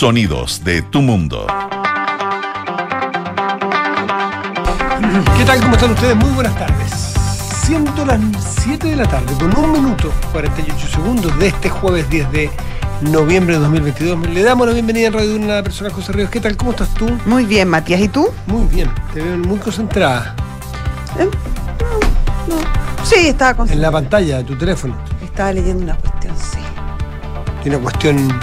Sonidos de tu mundo. ¿Qué tal? ¿Cómo están ustedes? Muy buenas tardes. Siendo las 7 de la tarde, con un minuto 48 segundos de este jueves 10 de noviembre de 2022, le damos la bienvenida en Radio Una a la persona José Ríos. ¿Qué tal? ¿Cómo estás tú? Muy bien, Matías. ¿Y tú? Muy bien, te veo muy concentrada Eh, no, no. Sí, estaba en con... la pantalla de tu teléfono. Estaba leyendo una cuestión, sí. Tiene una cuestión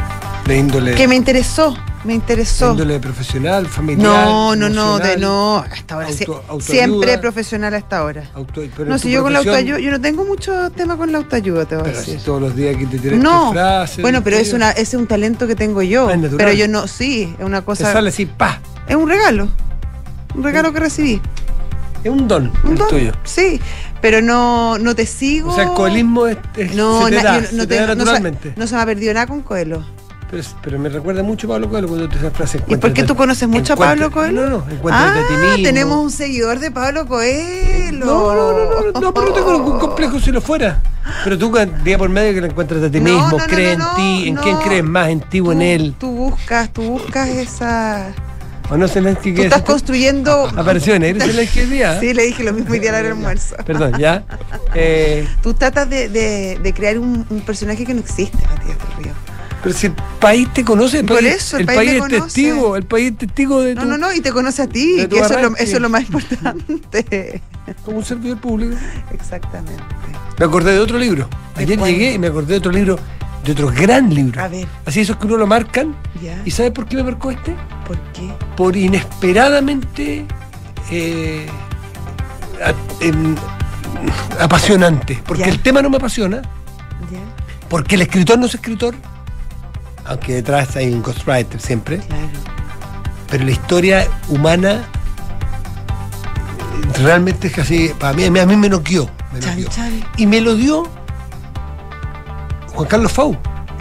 índole, Que me interesó, me interesó. índole profesional, familiar. No, no, no, de no. Hasta ahora. auto- siempre profesional hasta ahora. auto- No, si yo con la autoayuda, yo no tengo mucho tema con la autoayuda, te voy a si decir. todos los días aquí te tiras No, frases. bueno, pero es una, es un talento que tengo yo. Es. Pero yo no, sí, es una Te cosa. sale así, pa. Es un regalo. Un regalo que recibí. Es un don, Un el don, tuyo. Sí, pero no, no te sigo. O sea, el coelismo es, es- No, se te na- da, yo no, se te da no naturalmente. no se me ha perdido nada con Coelho. Pero, pero me recuerda mucho a Pablo Coelho cuando te esas frases. ¿Y por qué tú conoces mucho a Pablo Coelho? No, no, encuéntrate ah, a ti mismo. tenemos un seguidor de Pablo Coelho. No, no, no, no, no, pero no tengo ningún complejo si lo fuera. Pero tú día por medio que lo encuentras a ti No, mismo, no, crees en ti, en quién crees más, en ti o en él. Tú buscas, tú buscas esa. ¿O no Zelensky Tú qué estás es? construyendo. Apareció en negro Zelensky el día. Sí, le dije lo mismo hoy día al almuerzo. Perdón, ya. Eh, Tú tratas de, de- de crear un, un personaje que no existe, Matías del Río. Pero si el país te conoce, el Por país, eso, el el país país es conoce. testigo, el país es testigo de No, tu, no, no, y te conoce a ti, que eso es, lo, arranque. eso es lo más importante. como un servidor público. Exactamente. Me acordé de otro libro. ¿De Ayer llegué y me acordé de otro libro, de otro gran libro. A ver, Así esos que uno lo marcan. ¿ya? ¿Y sabe por qué me marcó este? ¿Por qué? Por inesperadamente eh, a- em, apasionante. Porque Ya. el tema no me apasiona, ¿Ya? porque el escritor no es escritor, aunque detrás hay un ghostwriter siempre, Claro. pero la historia humana realmente es casi, para mí, a mí, a mí me noqueó. me Chan, noqueó. chan. Y me lo dio Juan Carlos Fau,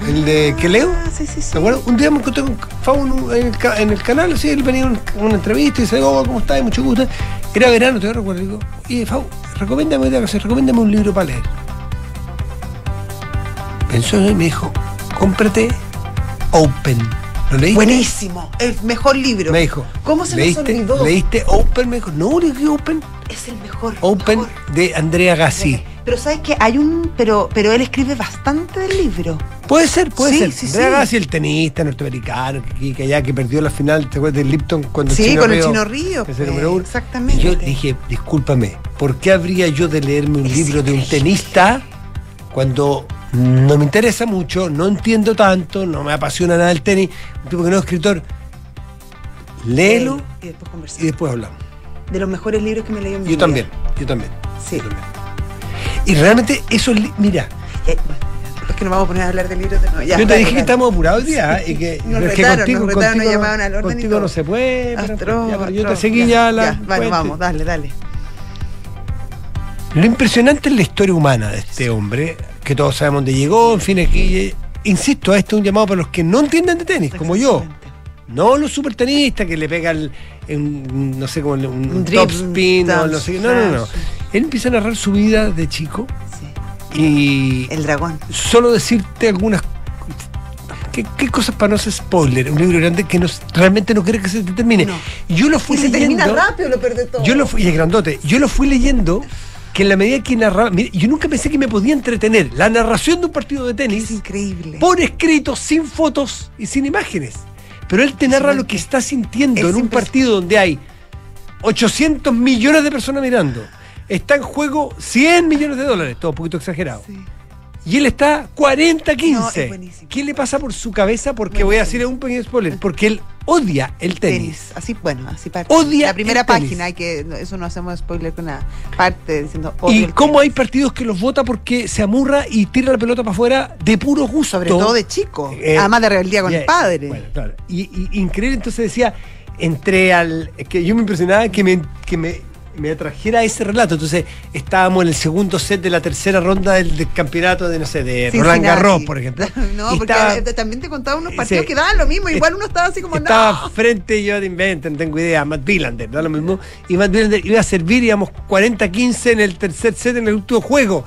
el de que leo. Ah, sí, sí, sí. Un día me encontré con Fau en, el, ca- en el canal, así, él venía a un- una entrevista y dice, oh, ¿cómo estás? Mucho gusto. Era verano, te recuerdo. Digo, y Fau, recomiéndame, recomiéndame un libro para leer. Pensó y me dijo, cómprate Open. ¿Lo leíste? Buenísimo, el mejor libro. Me dijo. ¿Cómo se nos ¿leíste, olvidó? ¿Leíste Open? Me dijo, no, leí Open. Es el mejor. Open mejor. de Andrea Gassi. Pero sabes que hay un. Pero, pero él escribe bastante del libro. Puede ser, puede Sí, ser. sí, Andrea sí. Gassi, el tenista norteamericano, que, allá, que perdió la final, ¿te acuerdas del Lipton? Cuando Sí, Chino con el Chino Río, es el pues, número uno? exactamente. Y yo dije, discúlpame, ¿por qué habría yo de leerme un Es libro de un tenista cuando no me interesa mucho, no entiendo tanto, no me apasiona nada el tenis? Un tipo que no es escritor. Léelo Y después conversamos. y después hablamos. De los mejores libros que me leí en mi Yo vida. también, yo también. Sí. yo también. Y realmente eso, mira, Eh, es que nos vamos a poner a hablar de libros de. Ya, yo te dije que estamos apurados hoy día ¿eh? y que, Nos pero es que retaron, contigo, nos retaron, nos contigo, llamaban al orden y todo. no se puede. pero- ya, yo te seguí ya, la. Bueno, fuente. vamos, dale, dale. Lo impresionante es la historia humana de este hombre, que todos sabemos dónde llegó, en fin, aquí, eh, insisto, este es un llamado para los que no entienden de tenis, como yo. No los supertenistas que le pegan, no sé, como un, Un top dribble, spin, o no sé qué. No, no, no. Él empieza a narrar su vida de chico Sí. y El dragón. solo decirte algunas ¿Qué, qué cosas para no ser spoiler? Un libro grande que no, realmente no quiere que se te termine. No. Yo lo fui Y se leyendo. termina rápido, lo pierde todo. Yo lo fui, y es grandote. Yo lo fui leyendo que en la medida que narraba. mire, yo nunca pensé que me podía entretener la narración de un partido de Es tenis increíble. por escrito, sin fotos y sin imágenes. Pero él te narra lo que está sintiendo Es en un partido donde hay 800 millones de personas mirando. Está en juego 100 millones de dólares, todo un poquito exagerado. Sí. Y él está 40-15. No, es buenísimo. ¿Qué le pasa por su cabeza? Porque voy a decir un pequeño spoiler. Porque él odia el tenis. Tenis. Así, bueno, así parte. Odia La primera el página, hay que, eso no hacemos spoiler con nada. Parte diciendo odio Y cómo hay partidos que los vota porque se amurra y tira la pelota para afuera de puro gusto. Sobre todo de chico. Eh, además de rebeldía con el padre. bueno, claro. Y, y- increíble, entonces decía, entré al. que yo me impresionaba que me, que me, me atrajera ese relato. Entonces, estábamos en el segundo set de la tercera ronda del, del campeonato de, no sé, de. Roland Garros, por ejemplo. no, Y porque estaba- eh, también te contaba unos partidos Sí. que daban lo mismo. Igual uno estaba así como, estaba no. frente, yo de invento, no tengo idea, Matt Villander, da lo mismo. Y Matt Villander iba a servir, íbamos 40-15 en el tercer set en el último juego.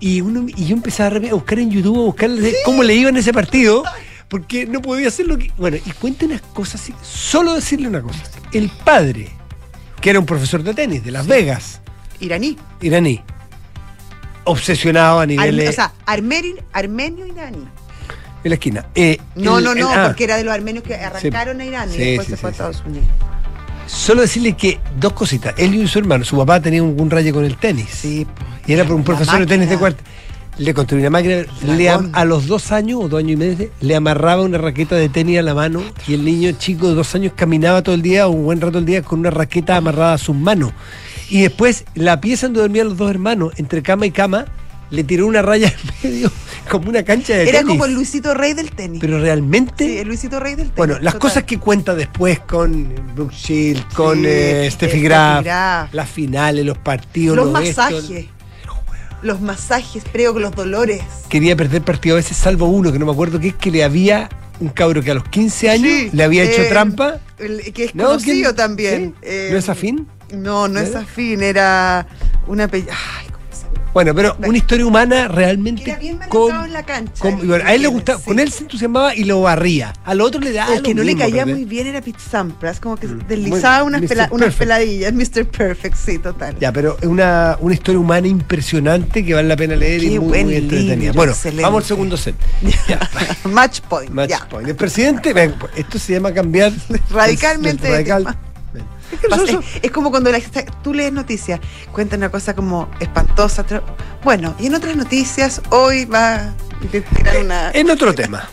Y, uno, y yo empezaba a buscar en YouTube, a buscar cómo le iba en ese partido. porque no podía hacer lo que. Bueno, y cuenta unas cosas así. Solo decirle una cosa. El padre, que era un profesor de tenis de Las Vegas, Iraní. iraní, obsesionado a Arme- niveles o sea, armeri- armenio iraní. en la esquina. Eh, No, el- no, el- no, ah, porque era de los armenios que arrancaron a Irán y Sí, después sí, se fue a. Estados Unidos. Solo decirle que dos cositas. Él y su hermano, su papá tenía un, un rayo con el tenis. Sí, Y era por un profesor de tenis de máquina. Le construyó una máquina. Le a los dos años o dos años y medio le amarraba una raqueta de tenis a la mano y el niño chico de dos años caminaba todo el día, un buen rato del día, con una raqueta amarrada a sus manos. Y después, la pieza donde dormían los dos hermanos, entre cama y cama, le tiró una raya en medio, como una cancha de Era tenis. como el Luisito Rey del tenis. Pero realmente. sí, el Luisito Rey del tenis. Bueno, las total. cosas que cuenta después con Brooke Shield, con Sí, eh, Steffi Graf, Graf. las finales, los partidos, Los los masajes. Los masajes, creo que los dolores. Quería perder partido a veces, salvo uno, que no me acuerdo qué es, que le había un cabro que a los 15 años Sí, le había hecho eh, trampa. que es No, conocido ¿quién? también. ¿Sí? Eh, ¿No es afín? No, no es afín, era una. Ay. Bueno, pero una historia humana realmente. Era bien con- en la cancha. con- bueno, a él le gustaba, sí. con él se entusiasmaba y lo barría. Al otro le daba. El que no le caía muy bien era Pete Sampras, como que Mm. deslizaba Muy- unas, pela- unas peladillas. Mr. Perfect, sí, total. Ya, pero es una, una historia humana impresionante que vale la pena leer y muy, muy entretenida. Bueno, excelente. vamos al segundo set. Ya. Match point. Match ya. point. El presidente, ven, esto se llama cambiar Radicalmente radical. Es Es, como cuando la- tú lees noticias, cuentan una cosa como espantosa. Bueno, y en otras noticias, hoy va a una. En otro tema.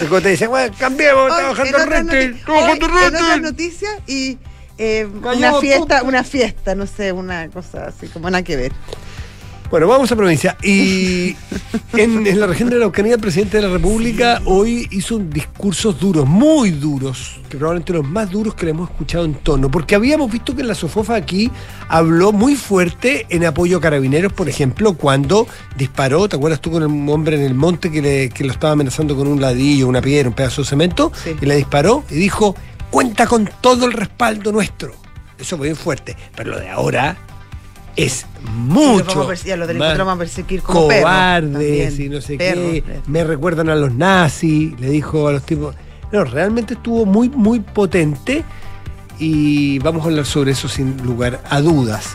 El cuando te dice, bueno, cambiemos, Hoy, está en bajando el otras rating, noti- está bajando hoy, el en otras noticias y eh, una fiesta, una fiesta, no sé, una cosa así como nada que ver. Bueno, vamos a provincia. Y en, en la región de la Araucanía, el presidente de la República hoy hizo un discursos duros, muy duros, que probablemente los más duros que le hemos escuchado en tono, porque habíamos visto que en la Sofofa aquí habló muy fuerte en apoyo a carabineros, por ejemplo, cuando disparó, ¿te acuerdas tú con el hombre en el monte que, le- que lo estaba amenazando con un ladrillo, una piedra, un pedazo de cemento? Sí. Y le disparó y dijo, cuenta con todo el respaldo nuestro. Eso fue bien fuerte, pero lo de ahora es Y mucho vamos a a los más perseguir como cobardes y no sé Perros, qué. perros. Me recuerdan a los nazis, le dijo a los tipos. No, realmente estuvo muy, muy potente y vamos a hablar sobre eso sin lugar a dudas.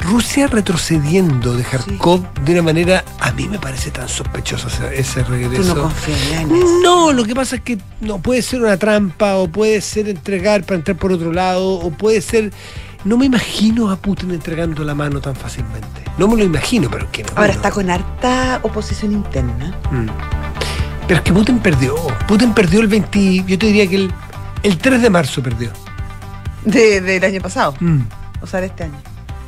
Rusia retrocediendo de Kharkov de una manera, a mí me parece tan sospechoso ese, ese Tú regreso. no confías en eso. No, lo que pasa es que no puede ser una trampa, o puede ser entregar para entrar por otro lado, o puede ser. No me imagino a Putin entregando la mano tan fácilmente. No me lo imagino, pero que no. Ahora está con harta oposición interna. Mm. Pero es que Putin perdió. Putin perdió el 20. Yo te diría que el, el 3 de marzo perdió. De, del año pasado, Mm. o sea, de este año.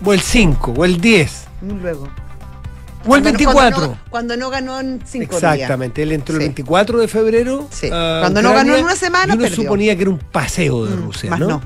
O el 5, o el 10, Muy luego. o el Cuando no- 24. Cuando no, cuando no ganó en cinco días. Exactamente, él entró el Sí. 24 de febrero. Sí. Cuando no ganó en una semana, y uno perdió. suponía que era un paseo de Mm, Rusia, más ¿no? no.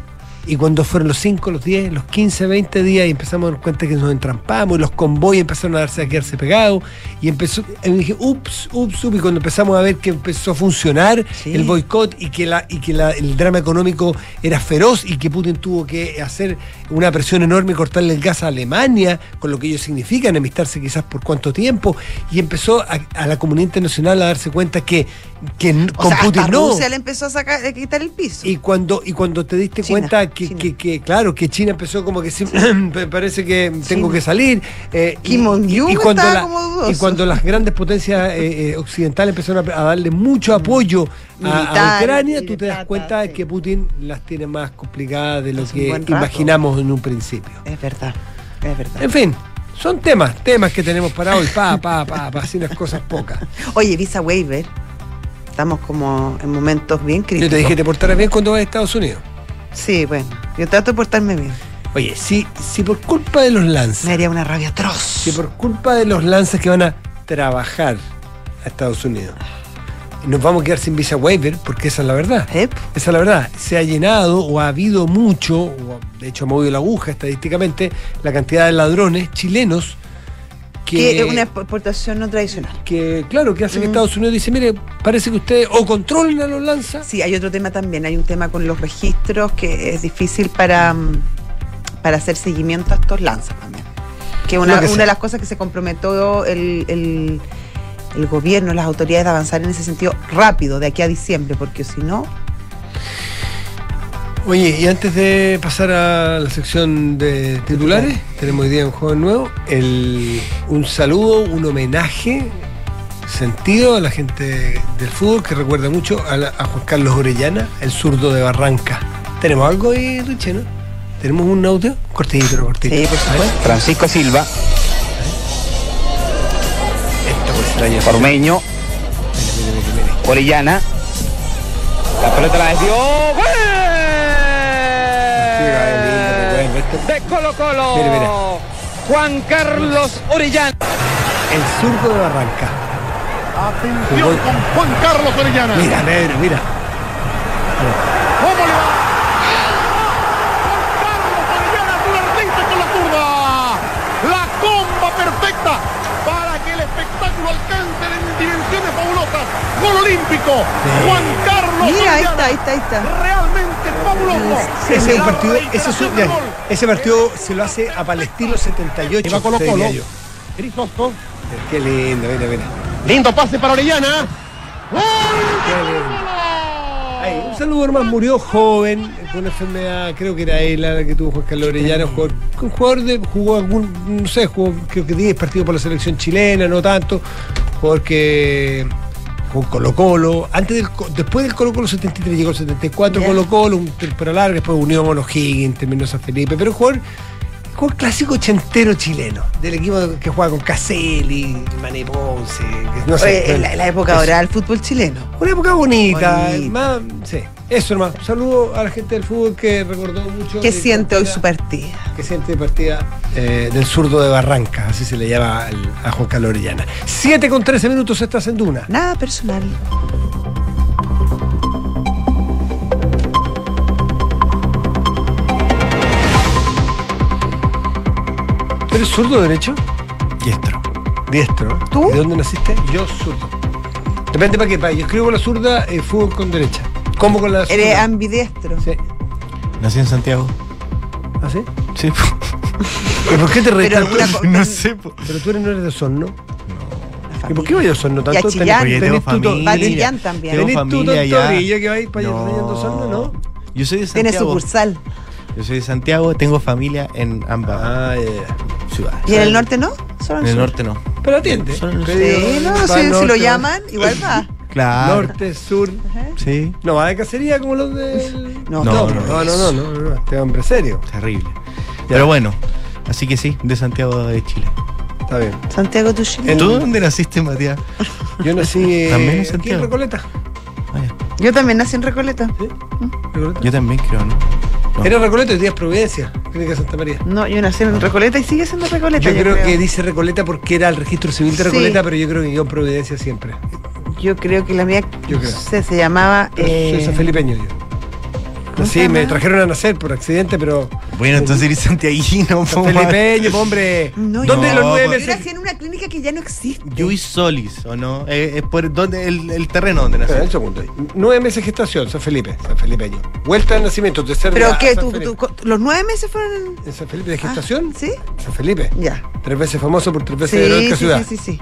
Y cuando fueron los 5, los 10, los 15, 20 días y empezamos a dar cuenta que nos entrampamos y los convoyes empezaron a darse a quedarse pegados y empezó, y dije, ups, ups, ups, y cuando empezamos a ver que empezó a funcionar Sí. el boicot y que, la, y que la- el drama económico era feroz y que Putin tuvo que hacer una presión enorme y cortarle el gas a Alemania, con lo que ello significa, enemistarse quizás por cuánto tiempo, y empezó a, a la comunidad internacional a darse cuenta que, que O con sea, Putin hasta no. Rusia le empezó a sacar, a quitar el piso. Y cuando, y cuando te diste China, cuenta que, que- que, claro, que China empezó como que parece que tengo que salir. eh, y- Kim y, y cuando la- como y cuando las grandes potencias eh, eh, occidentales empezaron a, a darle mucho apoyo a- Ucrania, tú te das cuenta sí. que Putin las tiene más complicadas de lo que imaginamos en un principio. Es verdad, es verdad. En fin, son temas, temas que tenemos para hoy, pa, pa, pa, pa, así unas cosas pocas. Oye, Visa Waiver, estamos como en momentos bien críticos. Yo te dije, te portarás bien cuando vas a Estados Unidos. Sí, bueno, yo trato de portarme bien. Oye, si, si por culpa de los lanzas Me haría una rabia atroz. que por culpa de los lanzas que van a trabajar a Estados Unidos nos vamos a quedar sin visa waiver, porque esa es la verdad. Ep. Esa es la verdad. Se ha llenado o ha habido mucho, o de hecho ha movido la aguja estadísticamente, la cantidad de ladrones chilenos Que que, es una exportación no tradicional. que, claro, que hace que. Estados Unidos dice, mire, parece que ustedes o controlan a los lanzas. Sí, hay otro tema también. Hay un tema con los registros que es difícil para, mm, para hacer seguimiento a estos lanzas también. Que una, que una sea. de las cosas que se comprometió el, el, el gobierno, las autoridades de avanzar en ese sentido rápido de aquí a diciembre, porque si no, Oye, y antes de pasar a la sección de titulares, tenemos hoy día un joven nuevo, el, un saludo, un homenaje sentido a la gente del fútbol que recuerda mucho a, la- a Juan Carlos Orellana, el zurdo de Barranca. ¿Tenemos algo ahí, Richie, no? ¿Tenemos un audio? Cortito, cortito. Sí, por supuesto. Francisco Silva, Esto. Formeño. Orellana. La pelota la desvió. Sí, De Colo Colo. Mire, mire. Juan Carlos Orellana. El zurdo de Barranca. Atención con Juan Carlos Orellana. Mira, Pedro, mira. ¿Cómo le va? Juan Carlos Orellana, suertista con la zurda. La comba perfecta espectáculo alcance en dimensiones fabulosas. Gol olímpico. Juan Carlos mira, ahí está, ahí está, ahí está. Realmente fabuloso. Ese es partido, ese, es un- ya, ese partido se lo hace a Palestino 78. Y va Colo Colo. Qué lindo, mira, mira. Lindo pase para Orellana. ¡Gol! Qué lindo. Un saludo hermano, murió joven, con una enfermedad, creo que era él la que tuvo Juan Carlos Orellana, un jugador, un jugador de, jugó algún, no sé, jugó creo que 10 partidos por la selección chilena, no tanto, jugador que con Colo Colo, antes del, después del Colo Colo 73 llegó el 74 Ya. Colo Colo, un temporada larga, después unió a Mono Higgins, terminó San Felipe, pero jugador, jugador clásico ochentero chileno, del equipo que juega con Caselli, Mané Ponce, no sé. Oye, la, época Eso. dorada del fútbol chileno. Una época bonita, Bonita. más, sí. Eso, hermano. Saludo a la gente del fútbol que recordó mucho. ¿Qué siente hoy su partida? Que siente partida eh, del zurdo de Barranca, así se le llama a Juan Carlos Orellana. 7 con 13 minutos estás en Duna. Nada personal. Eres zurdo o derecho? Diestro. Diestro. ¿Tú? ¿De dónde naciste? Yo zurdo. Depende para qué país. Yo escribo con la zurda, eh, fútbol con derecha. ¿Cómo con la zurda? Eres ambidiestro. Sí. Nací en Santiago. ¿Ah, sí? Sí. ¿Y por qué te reís Pero tanto? alguna co- no sé. po. Pero tú eres, no eres de Osorno. ¿Y por qué voy a Osorno tanto? Y a Chillán. Yo tenés tu- familia. Va a Chillán también. ¿Tenés tú familia allá. tontorillo que vais para allá trayendo Osorno, no? Yo soy de Tiene Santiago. sucursal. Yo soy de Santiago, tengo familia en ambas Ah, ya. Ciudades. ¿Y en el norte no? Solo En el sur. norte no. Pero atiende. Solo en el Pedido, Sí, no, si, lo llaman, igual va. Claro. Norte, sur. Ajá. Sí. No va de cacería como los del. No, no, no, no, no, no, no, no, no, este hombre serio. Terrible. Pero bueno, así que sí, de Santiago de Chile. Está bien. Santiago tu Chile. En- ¿Tú dónde naciste, Matías? Yo nací eh, También en aquí en Santiago. Recoleta. Vaya. Yo también nací en Recoleta. ¿Sí? Recoleta. Yo también creo, ¿no? No. Era Recoleta y días Providencia, Clínica Santa María. No, yo nací en Recoleta y sigue siendo Recoleta. Yo creo, que dice Recoleta porque era el registro civil de Sí. Recoleta, pero yo creo que yo Providencia siempre. Yo creo que la mía Yo creo. sé, se llamaba. Eh, Soy San Felipeño yo. ¿Cómo se Sí, me trajeron a nacer por accidente, pero. Bueno, entonces eres santiaguino, San po, Felipeño, hombre. No, ¿Dónde yo- los nueve No, Yo meses? nací en una clínica que ya no existe. Luis Solis, ¿o no? Eh, Es por donde el, el terreno donde nací. segundo. Nueve meses de gestación, San Felipe, San Felipeño. Vuelta de nacimiento, tercer ¿Pero qué? ¿Tú, tú- ¿Los nueve meses fueron en.? ¿En San Felipe de gestación? Ah, ¿Sí? San Felipe. Ya. Tres veces famoso por tres veces Sí, de heroica sí, ciudad. sí, sí, sí.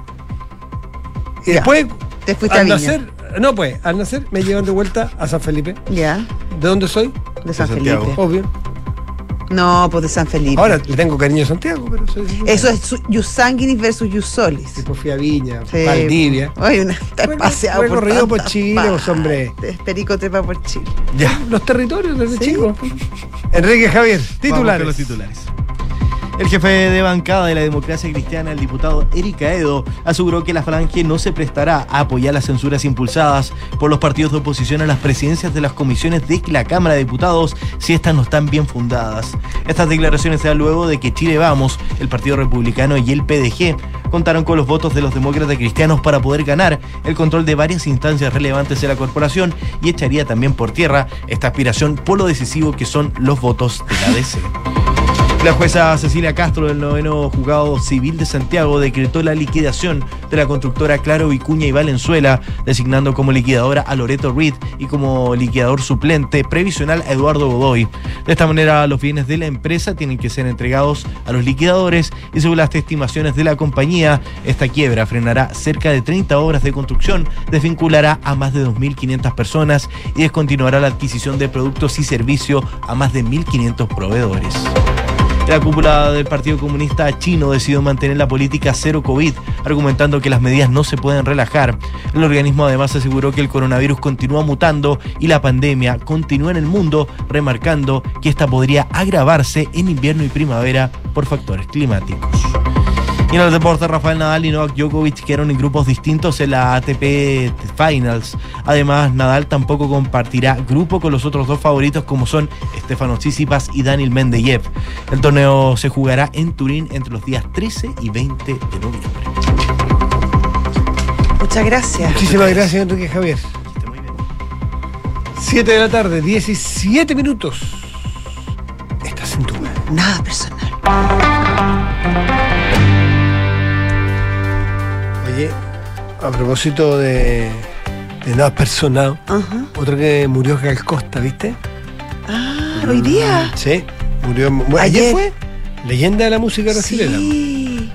Y Ya. después, Te fuiste a al Viña. nacer, no pues, al nacer me llevan de vuelta a San Felipe. Ya. ¿De dónde soy? De San De. Felipe. Obvio. No, pues de San Felipe. Ahora le tengo cariño a Santiago, pero soy de Santiago. Eso es su- Jus Sanguinis versus Jus Solis. Después fui a Viña, Sí. Valdivia. Oye, una, está Recorrido paseado por, recorrido por Chile, pues, hombre. Perico trepa por Chile. Ya. Los territorios desde Sí. chico. Enrique Javier, Vamos titulares. con los titulares. El jefe de bancada de la democracia cristiana, el diputado Eric Aedo, aseguró que la falange no se prestará a apoyar las censuras impulsadas por los partidos de oposición a las presidencias de las comisiones de la Cámara de Diputados si estas no están bien fundadas. Estas declaraciones se dan luego de que Chile Vamos, el Partido Republicano y el PDG contaron con los votos de los demócratas cristianos para poder ganar el control de varias instancias relevantes de la corporación y echaría también por tierra esta aspiración por lo decisivo que son los votos de la DC. La jueza Cecilia Castro del noveno juzgado civil de Santiago decretó la liquidación de la constructora Claro Vicuña y Valenzuela, designando como liquidadora a Loreto Reed y como liquidador suplente previsional a Eduardo Godoy. De esta manera, los bienes de la empresa tienen que ser entregados a los liquidadores y según las estimaciones de la compañía, esta quiebra frenará cerca de 30 obras de construcción, desvinculará a más de 2.500 personas y descontinuará la adquisición de productos y servicios a más de 1.500 proveedores. La cúpula del Partido Comunista Chino decidió mantener la política cero COVID, argumentando que las medidas no se pueden relajar. El organismo además aseguró que el coronavirus continúa mutando y la pandemia continúa en el mundo, remarcando que esta podría agravarse en invierno y primavera por factores climáticos. Y en el deporte, Rafael Nadal y Novak Djokovic quedaron en grupos distintos en la ATP Finals. Además, Nadal tampoco compartirá grupo con los otros dos favoritos como son Stefano Tsitsipas y Daniel Mendeyev. El torneo se jugará en Turín entre los días 13 y 20 de noviembre. Muchas gracias. Muchísimas gracias, Enrique Javier. Esté muy bien. 7 de la tarde, 17 minutos. Estás en tu Nada personal. Oye, a propósito de, de nada personal, Ajá. otro que murió es Gal Costa, ¿viste? Ah, hoy día. Sí, murió. bueno, ¿Ayer, Ayer. fue? Leyenda de la música brasileña. Sí.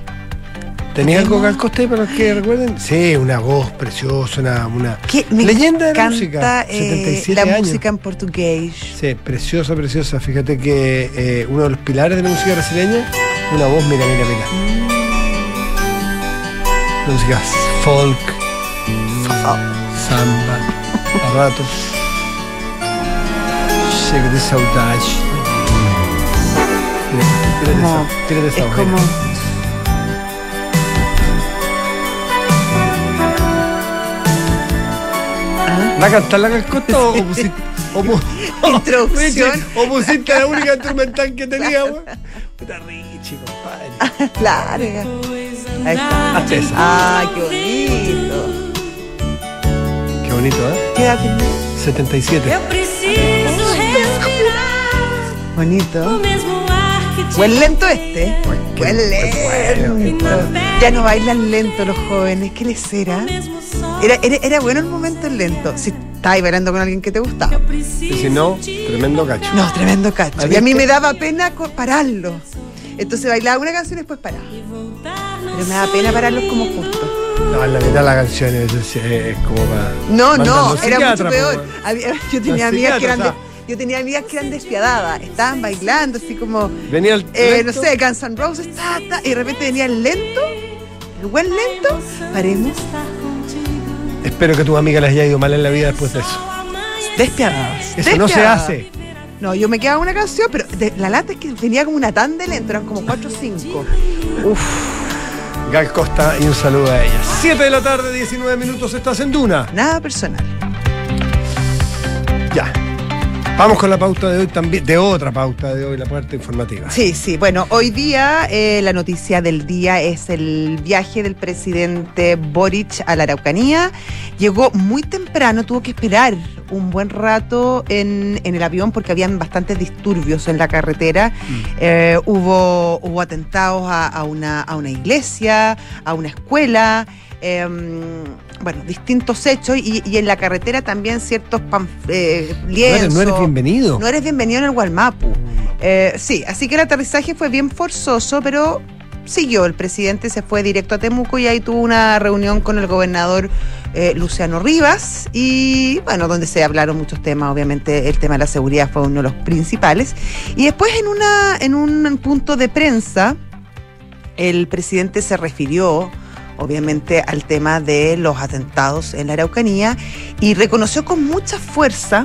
¿Tenía algo Gal Costa ahí para los que recuerden? Sí, una voz preciosa, una, una me leyenda de la música. eh, 77 la años. música en portugués. Sí, preciosa, preciosa. Fíjate que eh, uno de los pilares de la música brasileña, una voz, mira, mira, mira. Música folk, samba, a ratos. Chega de saudade. Mira, tírate Como- esa- tírate esa es voz, como. mira. ¿Va a cantar la calcota o, o pusiste, o, pu- Introducción. Richie, o pusiste la única instrumental que teníamos? Puta Richie, compadre. Larga. Ahí está. Hazte. Ay, qué bonito. Qué bonito, ¿eh? ¿Qué edad tiene? 77. Eu preciso respirar Bonito. Buen lento este. Buen lento. Ya no bailan lento los jóvenes. ¿Qué les era? Era, era, era bueno el momento el lento. Si estabas bailando con alguien que te gustaba. Y si no, tremendo cacho. No, tremendo cacho. ¿Has Y a mí me daba pena pararlo. Entonces bailaba una canción y después paraba. Pero me da pena pararlos como justo. No, la mitad de las canciones es, es como para. No, no, era mucho peor. Había- yo tenía amigas que eran de- psiquiatras, yo tenía amigas que eran despiadadas, estaban bailando así como Venía el. eh, no sé, Guns N' Roses, ta, ta, y de repente venía el lento, el buen lento, paremos, Espero que tus amigas les haya ido mal en la vida después de eso. despiadadas. Eso no se hace. No, yo me quedaba una canción, pero de- la lata es que venía como una tan de lento, eran como 4 o 5. Gal Costa y un saludo a ella. 7 de la tarde, 19 minutos, estás en Duna. Nada personal. Vamos con la pauta de hoy también, de otra pauta de hoy, la parte informativa. Sí, sí. Bueno, hoy día eh, la noticia del día es el viaje del presidente Boric a la Araucanía. Llegó muy temprano, tuvo que esperar un buen rato en, en el avión porque habían bastantes disturbios en la carretera. Eh, hubo, hubo atentados a, a una, a una iglesia, a una escuela. em, bueno, distintos hechos y, y en la carretera también ciertos panf- eh, No eres, lienzos. no eres bienvenido. No eres bienvenido en el Gualmapu. Eh, sí, así que el aterrizaje fue bien forzoso, pero siguió. El presidente se fue directo a Temuco y ahí tuvo una reunión con el gobernador eh, Luciano Rivas y bueno, donde se hablaron muchos temas, obviamente el tema de la seguridad fue uno de los principales. Y después en, una, en un punto de prensa, el presidente se refirió obviamente al tema de los atentados en la Araucanía y reconoció con mucha fuerza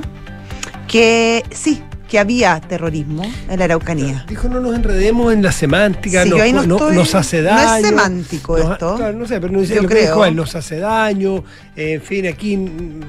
que sí, que había terrorismo en la Araucanía. Dijo, no nos enredemos en la semántica, Sí, nos, no no- estoy- nos hace no es daño. semántico Nos- esto. claro, no sé, pero no dice Yo lo que dijo él, nos hace daño. eh, en fin, aquí mm,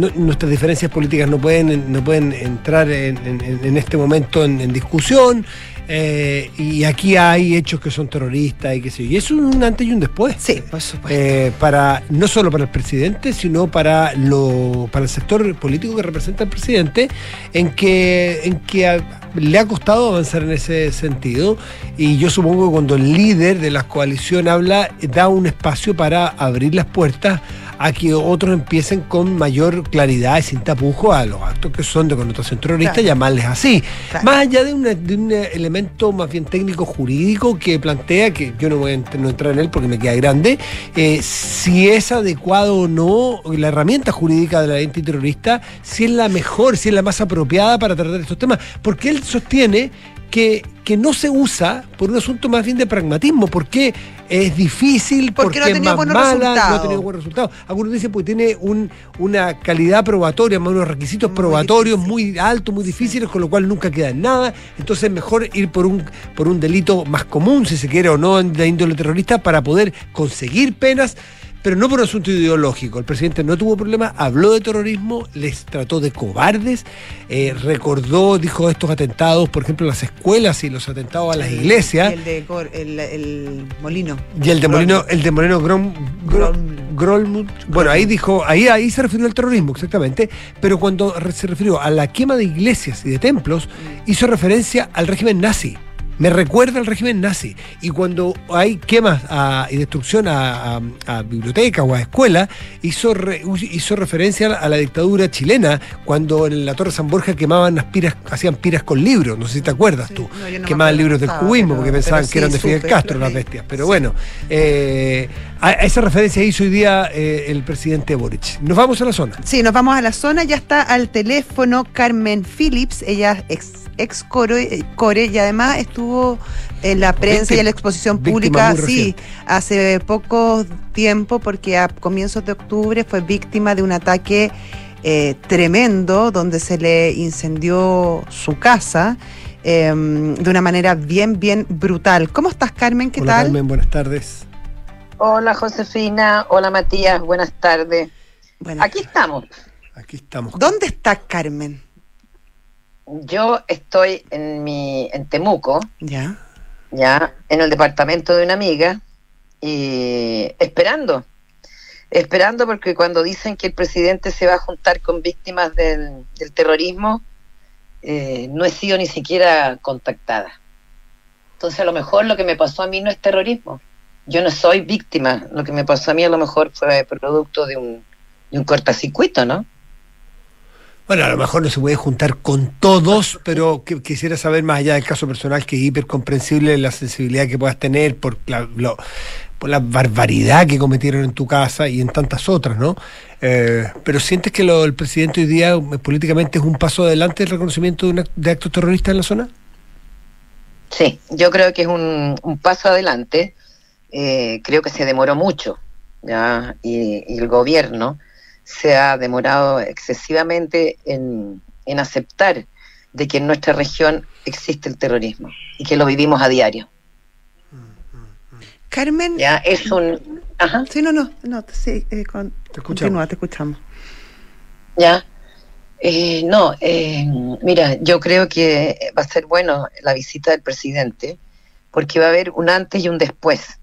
no- nuestras diferencias políticas no pueden, no pueden entrar en, en- en este momento en, en discusión. Eh, y aquí hay hechos que son terroristas y qué sé yo. Y es un antes y un después. Sí, por supuesto. Eh, para no solo para el presidente, sino para lo para el sector político que representa el presidente, en que en que a- le ha costado avanzar en ese sentido. Y yo supongo que cuando el líder de la coalición habla, da un espacio para abrir las puertas a que otros empiecen con mayor claridad y sin tapujo a los actos que son de connotación terrorista, Claro. llamarles así. Claro. Más allá de, una- de un elemento más bien técnico jurídico que plantea, que yo no voy a no entrar en él porque me queda grande, eh, si es adecuado o no la herramienta jurídica de la ley antiterrorista, si es la mejor, si es la más apropiada para tratar estos temas. Porque él sostiene que, que no se usa por un asunto más bien de pragmatismo, porque es difícil, Porque porque, no ha tenido buenos mala, no resultados. ha tenido buenos resultados. Algunos dicen porque tiene un, una calidad probatoria, más unos requisitos Muy probatorios difícil. muy altos, muy difíciles, con lo cual nunca queda en nada. Entonces es mejor ir por un, por un delito más común, si se quiere o no, de índole terrorista, para poder conseguir penas. Pero no por un asunto ideológico. El presidente no tuvo problema, habló de terrorismo, les trató de cobardes, eh, recordó, dijo estos atentados, por ejemplo, las escuelas y los atentados a las iglesias. Y el de el, el Molino. Y el de Molino, el de Moreno Grom, bueno, ahí dijo, ahí, ahí se refirió al terrorismo, exactamente, pero cuando se refirió a la quema de iglesias y de templos, hizo referencia al régimen nazi. Me recuerda al régimen nazi. Y cuando hay quemas a- y destrucción a, a- a bibliotecas o a escuelas, hizo, re- hizo referencia a la dictadura chilena, cuando en la Torre San Borja quemaban las piras, hacían piras con libros, no sé si te acuerdas Sí, tú. no, no quemaban libros del cubismo, pero- porque pensaban sí que eran de Fidel supe, Castro las bestias. Pero bueno, eh, a, a esa referencia hizo hoy día eh, el presidente Boric. Nos vamos a la zona. Sí, nos vamos a la zona, ya está al teléfono Carmen Phillips, ella es ex, ex core, core y además estuvo en la prensa y en la exposición pública, sí, reciente. hace poco tiempo, porque a comienzos de octubre fue víctima de un ataque eh, tremendo donde se le incendió su casa eh, de una manera bien, bien brutal. ¿Cómo estás, Carmen? ¿Qué Hola, tal? Carmen, buenas tardes. Hola Josefina, hola Matías, buenas tardes. Bueno, Aquí estamos. Aquí estamos. ¿Dónde está Carmen? Yo estoy en mi en Temuco, Ya. ya en el departamento de una amiga y esperando, esperando porque cuando dicen que el presidente se va a juntar con víctimas del, del terrorismo, eh, no he sido ni siquiera contactada. Entonces a lo mejor lo que me pasó a mí no es terrorismo. Yo no soy víctima. Lo que me pasó a mí a lo mejor fue producto de un, de un cortocircuito, ¿no? Bueno, a lo mejor no se puede juntar con todos, pero que- quisiera saber más allá del caso personal que es hipercomprensible la sensibilidad que puedas tener por la, por la barbaridad que cometieron en tu casa y en tantas otras, ¿no? Eh, pero sientes que lo, el presidente hoy día eh, políticamente es un paso adelante el reconocimiento de, un act- de actos terroristas en la zona? Sí, yo creo que es un, un paso adelante. Eh, creo que se demoró mucho, ¿ya? Y el gobierno se ha demorado excesivamente en, en aceptar de que en nuestra región existe el terrorismo y que lo vivimos a diario. Carmen. Ya es un, ajá, Sí, no, no, no, sí, eh, con- Te escuchamos. continúa, te escuchamos. ya. Eh, no, eh, mira, yo creo que va a ser bueno la visita del presidente porque va a haber un antes y un después.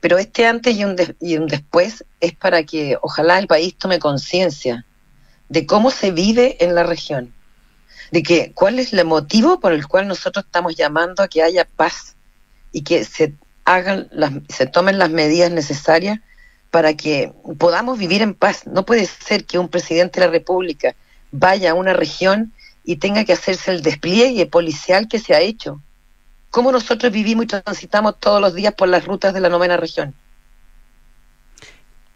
Pero este antes y un, y un después es para que ojalá el país tome conciencia de cómo se vive en la región, de que cuál es el motivo por el cual nosotros estamos llamando a que haya paz y que se hagan las, se tomen las medidas necesarias para que podamos vivir en paz. No puede ser que un presidente de la República vaya a una región y tenga que hacerse el despliegue policial que se ha hecho. ¿Cómo nosotros vivimos y transitamos todos los días por las rutas de la novena región?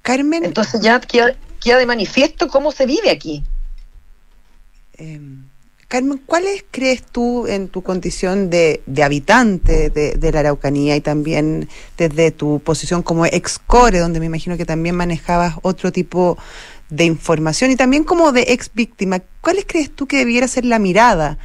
Carmen, Entonces ya queda, queda de manifiesto cómo se vive aquí. eh, Carmen, ¿cuáles crees tú en tu condición de, de habitante de, de la Araucanía y también desde tu posición como ex-core, donde me imagino que también manejabas otro tipo de información y también como de ex víctima, ¿cuáles crees tú que debiera ser la mirada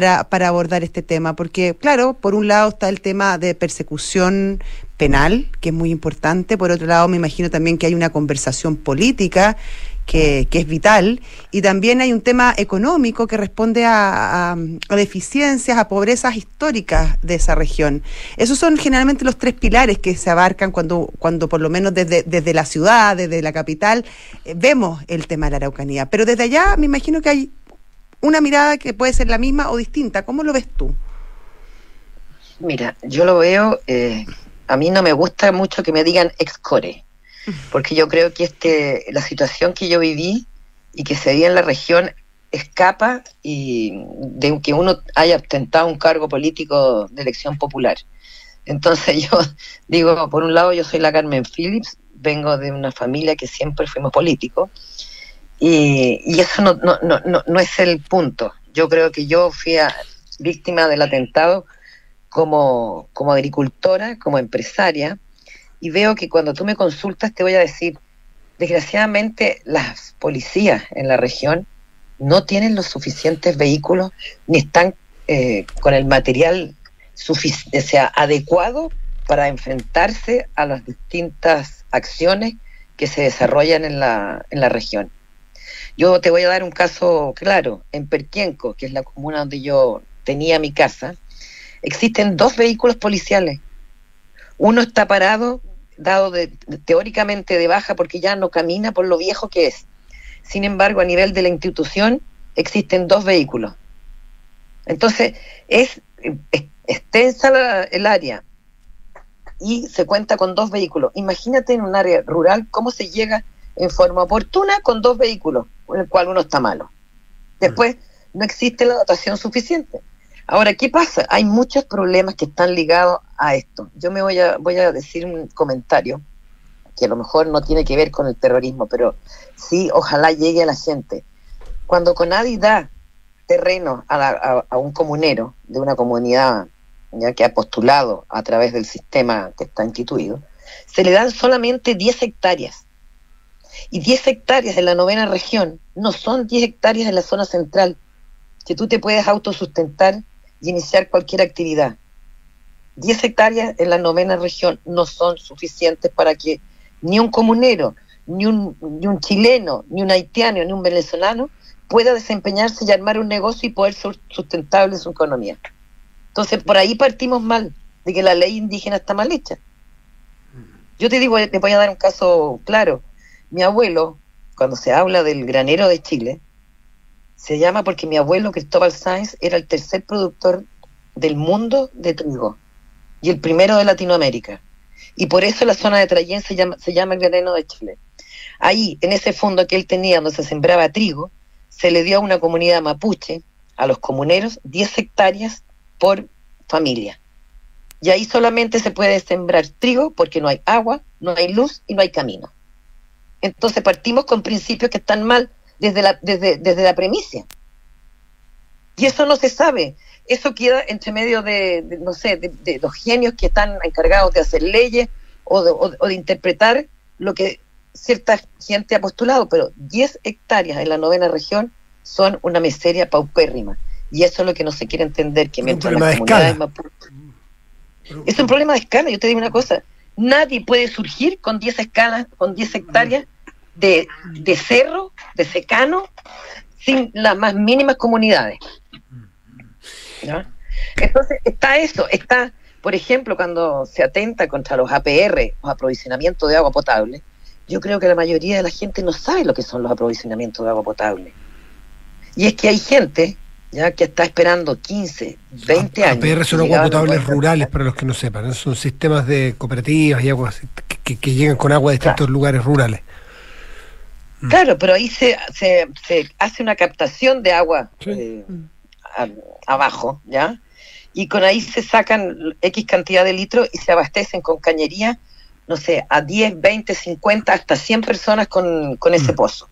para, abordar este tema? Porque, claro, por un lado está el tema de persecución penal, que es muy importante, por otro lado me imagino también que hay una conversación política que, que es vital. Y también hay un tema económico que responde a, a- a deficiencias, a pobrezas históricas de esa región. Esos son generalmente los tres pilares que se abarcan cuando, cuando por lo menos desde, desde la ciudad, desde la capital, eh, vemos el tema de la Araucanía. Pero desde allá me imagino que hay una mirada que puede ser la misma o distinta. ¿Cómo lo ves tú? Mira, yo lo veo, eh, a mí no me gusta mucho que me digan excore, porque yo creo que este, la situación que yo viví y que se vive en la región escapa y de que uno haya ostentado un cargo político de elección popular. Entonces yo digo, por un lado yo soy la Carmen Phillips, vengo de una familia que siempre fuimos políticos y, y eso no, no, no, no, es el punto. Yo creo que yo fui víctima del atentado como, como agricultora, como empresaria, y veo que cuando tú me consultas te voy a decir, desgraciadamente las policías en la región no tienen los suficientes vehículos ni están eh, con el material adecuado para enfrentarse a las distintas acciones que se desarrollan en la, en la región. Yo te voy a dar un caso claro. En Perquienco, que es la comuna donde yo tenía mi casa, existen dos vehículos policiales. Uno está parado, dado de- teóricamente de baja porque ya no camina por lo viejo que es. Sin embargo, a nivel de la institución existen dos vehículos. Entonces, es, extensa el área y se cuenta con dos vehículos. Imagínate en un área rural cómo se llega en forma oportuna con dos vehículos, con el cual uno está malo. Después, no existe la dotación suficiente. Ahora, ¿qué pasa? Hay muchos problemas que están ligados a esto. Yo me voy a, voy a decir un comentario que a lo mejor no tiene que ver con el terrorismo, pero sí, ojalá llegue a la gente. Cuando Conadi da terreno a, la- a- un comunero de una comunidad ya que ha postulado a través del sistema que está instituido, se le dan solamente 10 hectáreas. Y 10 hectáreas en la novena región no son 10 hectáreas en la zona central, que tú te puedes autosustentar y iniciar cualquier actividad. 10 hectáreas en la novena región no son suficientes para que ni un comunero, ni un, ni un chileno, ni un haitiano, ni un venezolano pueda desempeñarse y armar un negocio y poder ser sustentable su economía. Entonces, por ahí partimos mal, de que la ley indígena está mal hecha. Yo te digo, te voy a dar un caso claro. Mi abuelo, cuando se habla del granero de Chile, se llama porque mi abuelo Cristóbal Sáenz era el tercer productor del mundo de trigo y el primero de Latinoamérica. Y por eso la zona de Trayén se llama, se llama el granero de Chile. Ahí, en ese fondo que él tenía donde se sembraba trigo, se le dio a una comunidad mapuche, a los comuneros, 10 hectáreas por familia. Y ahí solamente se puede sembrar trigo porque no hay agua, no hay luz y no hay camino. Entonces partimos con principios que están mal desde la, desde, desde la premisa. Y eso no se sabe. Eso queda entre medio de, de, no sé, de, de los genios que están encargados de hacer leyes o de, o- o de interpretar lo que cierta gente ha postulado, pero 10 hectáreas en la novena región son una miseria paupérrima. Y eso es lo que no se quiere entender, que Un mientras problema las de comunidades mapuche- es un problema de escala, yo te digo una cosa, nadie puede surgir con 10 escalas, con 10 hectáreas de, de cerro, de secano, sin las más mínimas comunidades. Entonces está eso, está, por ejemplo, cuando se atenta contra los APR, los aprovisionamientos de agua potable, yo creo que la mayoría de la gente no sabe lo que son los aprovisionamientos de agua potable. Y es que hay gente ya que está esperando 15, 20 años. APR son aguas potables rurales, para los que no sepan. ¿eh? Son sistemas de cooperativas y aguas que, que- que llegan con agua de distintos lugares rurales. Claro, pero ahí se, se, se hace una captación de agua Sí. eh, a- abajo, ¿ya? Y con ahí se sacan X cantidad de litros y se abastecen con cañería, no sé, a 10, 20, 50, hasta 100 personas con, con ese Mm. pozo.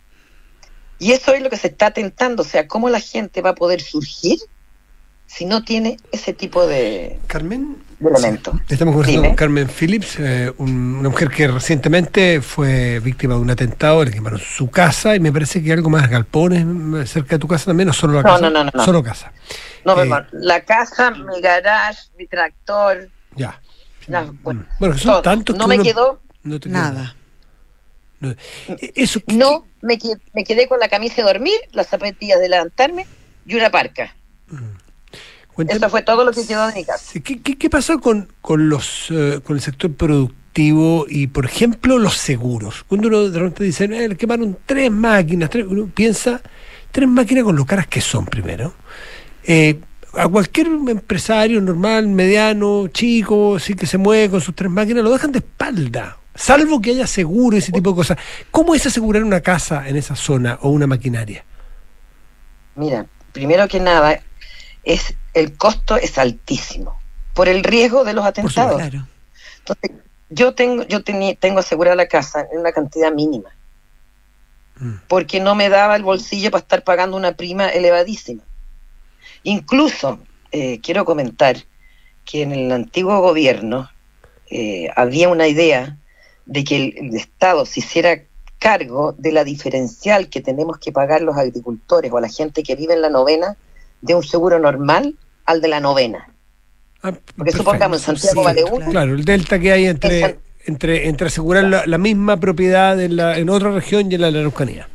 Y eso es lo que se está tentando, o sea, ¿cómo la gente va a poder surgir si no tiene ese tipo de, Carmen. De elementos? Estamos conversando Dime. con Carmen Phillips, eh, un- una mujer que recientemente fue víctima de un atentado, le quemaron su casa y me parece que algo más, galpones mm, cerca de tu casa también, o solo la No, casa. no, no, no, no. Solo casa. No, Eh, la casa, mi garage, mi tractor, Ya. la- bueno, Bueno, que son todo. tantos no que me uno- quedó No te queda Nada. No. Eh, No, me quedé, me quedé con la camisa de dormir, las zapatillas de levantarme y una parca. Cuéntame- Eso fue todo lo que quedó de mi casa. ¿Qué, qué, qué pasó con, con, los, eh, con el sector productivo y, por ejemplo, los seguros? Cuando uno de repente dice, eh, quemaron tres máquinas, tres", uno piensa, tres máquinas con lo caras que son primero. Eh, a cualquier empresario normal, mediano, chico, sí que se mueve con sus tres máquinas, lo dejan de espalda. Salvo que haya seguro y ese tipo de cosas. ¿Cómo es asegurar una casa en esa zona o una maquinaria? Mira, primero que nada, es el costo es altísimo por el riesgo de los atentados. Claro. Entonces, yo tengo, yo tení- tengo asegurada la casa en una cantidad mínima. Mm. Porque no me daba el bolsillo para estar pagando una prima elevadísima. Incluso, eh, quiero comentar que en el antiguo gobierno eh, había una idea de que el, el Estado se hiciera cargo de la diferencial que tenemos que pagar los agricultores o la gente que vive en la novena de un seguro normal al de la novena. Ah, Porque perfecto. supongamos en Santiago vale uno, Claro, el delta que hay En entre, entre, entre asegurar la, la misma propiedad en, la, en otra región y en la de la Araucanía.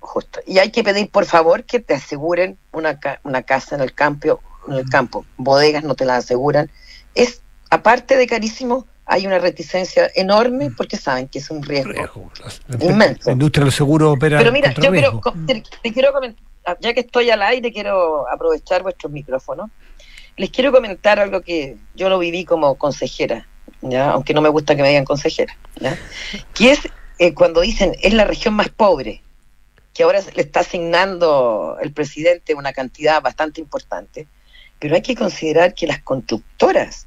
Justo. Y hay que pedir, por favor, que te aseguren una, ca- una casa en el campo, en el campo. Bodegas no te la aseguran. Es, aparte de carísimo, hay una reticencia enorme porque saben que es un riesgo. Riesgo. Inmenso. la industria de los seguros opera Pero mira, yo quiero, te quiero comentar, ya que estoy al aire, quiero aprovechar vuestros micrófonos. Les quiero comentar algo que yo lo viví como consejera, ¿ya? aunque no me gusta que me digan consejera, ¿ya? que es eh, cuando dicen es la región más pobre, que ahora le está asignando el presidente una cantidad bastante importante, pero hay que considerar que las constructoras,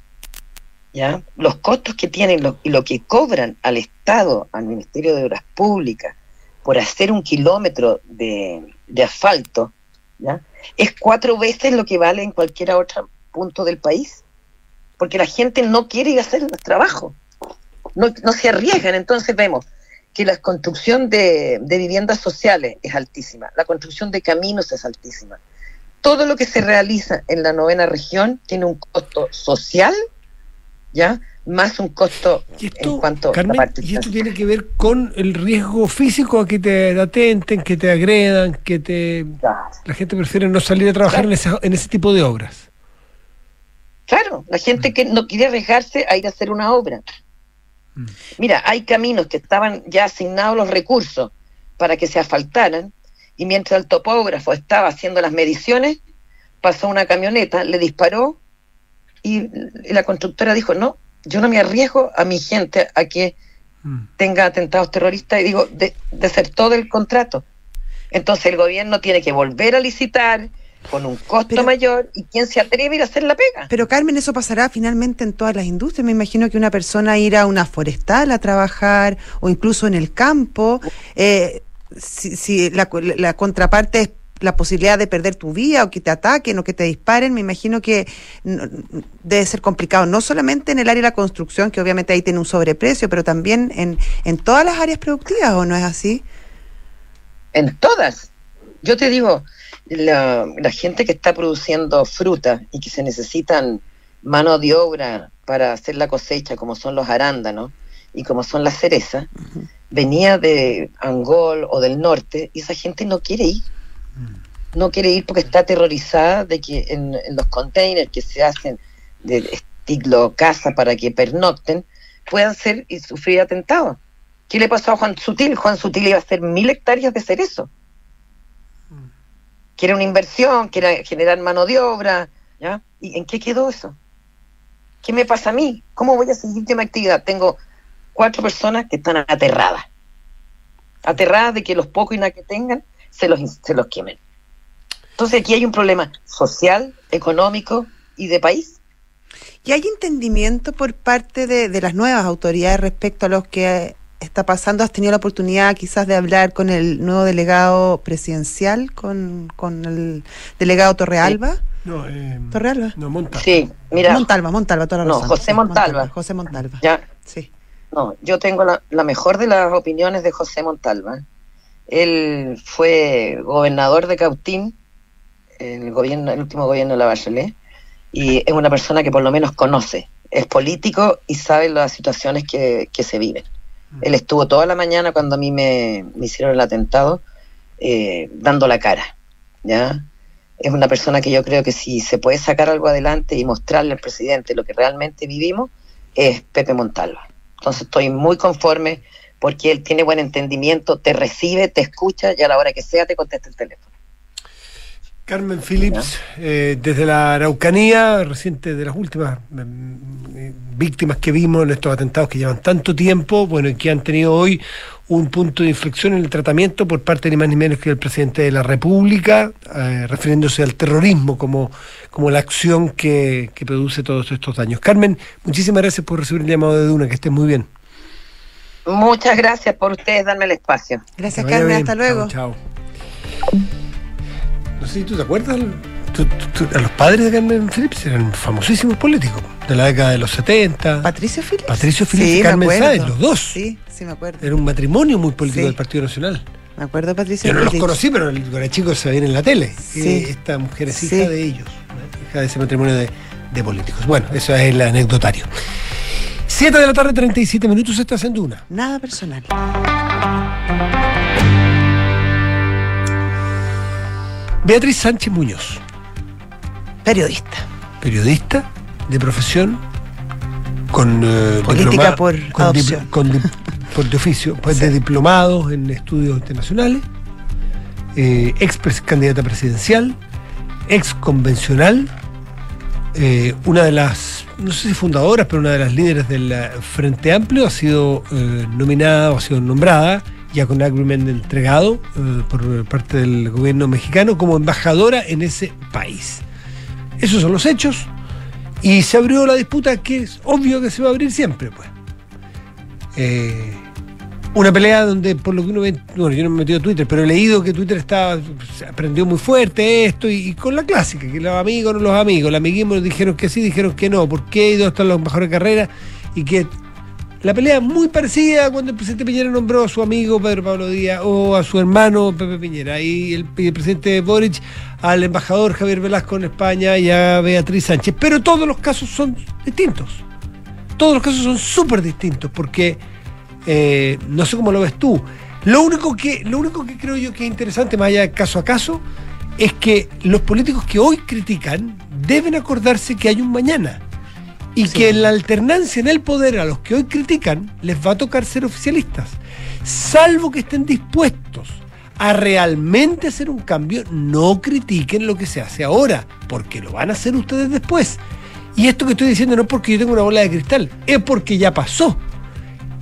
¿ya? los costos que tienen y lo que cobran al Estado, al Ministerio de Obras Públicas, por hacer un kilómetro de, asfalto, ¿ya? es cuatro veces lo que vale en cualquier otro punto del país. Porque la gente no quiere ir a hacer el trabajo. No, se arriesgan. Entonces vemos que la construcción de viviendas sociales es altísima, la construcción de caminos es altísima. Todo lo que se realiza en la novena región tiene un costo social, ¿ya? Más un costo Y en esto, cuanto Carmen, a la parte y esto tiene que ver con el riesgo físico a que te atenten, que te agredan, que te la gente prefiere no salir a trabajar en, esa- en ese tipo de obras. Claro, la gente que no quiere arriesgarse a ir a hacer una obra. Mm. Mira, hay caminos que estaban ya asignados los recursos para que se asfaltaran y mientras el topógrafo estaba haciendo las mediciones, pasó una camioneta, le disparó y la constructora dijo, no, yo no me arriesgo a mi gente a que Mm. tenga atentados terroristas y digo, de, desertó del contrato. Entonces el gobierno tiene que volver a licitar con un costo Pero- mayor y quién se atreve a ir a hacer la pega. Pero Carmen, eso pasará finalmente en todas las industrias. Me imagino que una persona irá a una forestal a trabajar o incluso en el campo. eh, si si la, la contraparte es la posibilidad de perder tu vida o que te ataquen o que te disparen, me imagino que debe ser complicado, no solamente en el área de la construcción, que obviamente ahí tiene un sobreprecio, pero también en, en todas las áreas productivas, ¿o no es así? en todas. Yo te digo, la, la gente que está produciendo fruta y que se necesitan mano de obra para hacer la cosecha, como son los arándanos y como son las cerezas, venía de Angol o del norte y esa gente no quiere ir. No quiere ir porque está aterrorizada de que en, en los containers que se hacen de estilo casa para que pernocten puedan ser y sufrir atentados. ¿Qué le pasó a Juan Sutil? Juan Sutil iba a hacer mil hectáreas de cerezo. Que era una inversión, que era generar mano de obra. ¿ya? ¿Y en qué quedó eso? ¿Qué me pasa a mí? ¿Cómo voy a seguir mi actividad? Tengo cuatro personas que están aterradas. Aterradas de que los pocos y nada que tengan se los, se los quemen. Entonces aquí hay un problema social, económico y de país. ¿Y hay entendimiento por parte de, de las nuevas autoridades respecto a lo que está pasando? ¿Has tenido la oportunidad quizás de hablar con el nuevo delegado presidencial, con, con el delegado Torrealba? No, eh, ¿Torrealba? no, monta. Sí, mira, Montalva, Montalva, toda la No, razón. José Sí, Montalva. José Montalva. ya Sí. No, yo tengo la, la mejor de las opiniones de José Montalva. Él fue gobernador de Cautín, el gobierno, el último gobierno de la Bachelet, y es una persona que por lo menos conoce, es político y sabe las situaciones que, que se viven. Él estuvo toda la mañana cuando a mí me, me hicieron el atentado, eh, dando la cara, ¿ya? Es una persona que yo creo que si se puede sacar algo adelante y mostrarle al presidente lo que realmente vivimos, es Pepe Montalva. Entonces estoy muy conforme porque él tiene buen entendimiento, te recibe, te escucha y a la hora que sea te contesta el teléfono. Carmen Phillips, eh, desde la Araucanía, reciente de las últimas mm, eh, víctimas que vimos en estos atentados que llevan tanto tiempo, bueno, y que han tenido hoy un punto de inflexión en el tratamiento por parte ni más ni menos que del presidente de la República, eh, refiriéndose al terrorismo como, como la acción que, que produce todos estos daños. Carmen, muchísimas gracias por recibir el llamado de Duna, que estés muy bien. Muchas gracias por ustedes darme el espacio. Gracias, Carmen. bien. Hasta luego. Chao, chao. No sé si tú te acuerdas, tú- tú- tú- a los padres de Carmen Phillips eran famosísimos políticos de la década de los 70. ¿Patricio Phillips? Patricio Phillips Sí, y me Carmen. Sáenz, los dos. Sí, sí, me acuerdo. Era un matrimonio muy político Sí. del Partido Nacional. Me acuerdo Patricio Yo no los conocí, pero el- con el chico se ven en la tele. Sí. Eh, esta mujer es Sí. hija de ellos, ¿no? hija de ese matrimonio de, de políticos. Bueno, eso es el anecdotario. 7 de la tarde, 37 minutos, estás en Duna. Nada personal. Beatriz Sánchez Muñoz, Periodista. periodista de profesión, con eh, Política diploma- por con adopción. dipl- con dip- por de oficio, pues de diplomados en estudios internacionales, eh, ex candidata presidencial, ex convencional, eh, una de las, no sé si fundadoras, pero una de las líderes del eh, Frente Amplio ha sido eh, nominada o ha sido nombrada, ya con agreement entregado por parte del gobierno mexicano, como embajadora en ese país. Esos son los hechos. Y se abrió la disputa que es obvio que se va a abrir siempre, pues. Una pelea donde, por lo que uno ve, bueno, yo no me he metido a Twitter, pero he leído que Twitter estaba, se aprendió muy fuerte esto y, con la clásica, que los amigos no los amigos, los amiguismos dijeron que sí, dijeron que no, por qué y dónde están los mejores carreras y que la pelea es muy parecida cuando el presidente Piñera nombró a su amigo Pedro Pablo Díaz o a su hermano Pepe Piñera y el, el presidente Boric al embajador Javier Velasco en España y a Beatriz Sánchez. Pero todos los casos son distintos. Todos los casos son súper distintos porque eh, no sé cómo lo ves tú. Lo único, que, lo único que creo yo que es interesante, más allá de caso a caso, es que los políticos que hoy critican deben acordarse que hay un mañana. Y que en la alternancia en el poder a los que hoy critican les va a tocar ser oficialistas. Salvo que estén dispuestos a realmente hacer un cambio, no critiquen lo que se hace ahora, porque lo van a hacer ustedes después. Y esto que estoy diciendo no es porque yo tenga una bola de cristal, es porque ya pasó.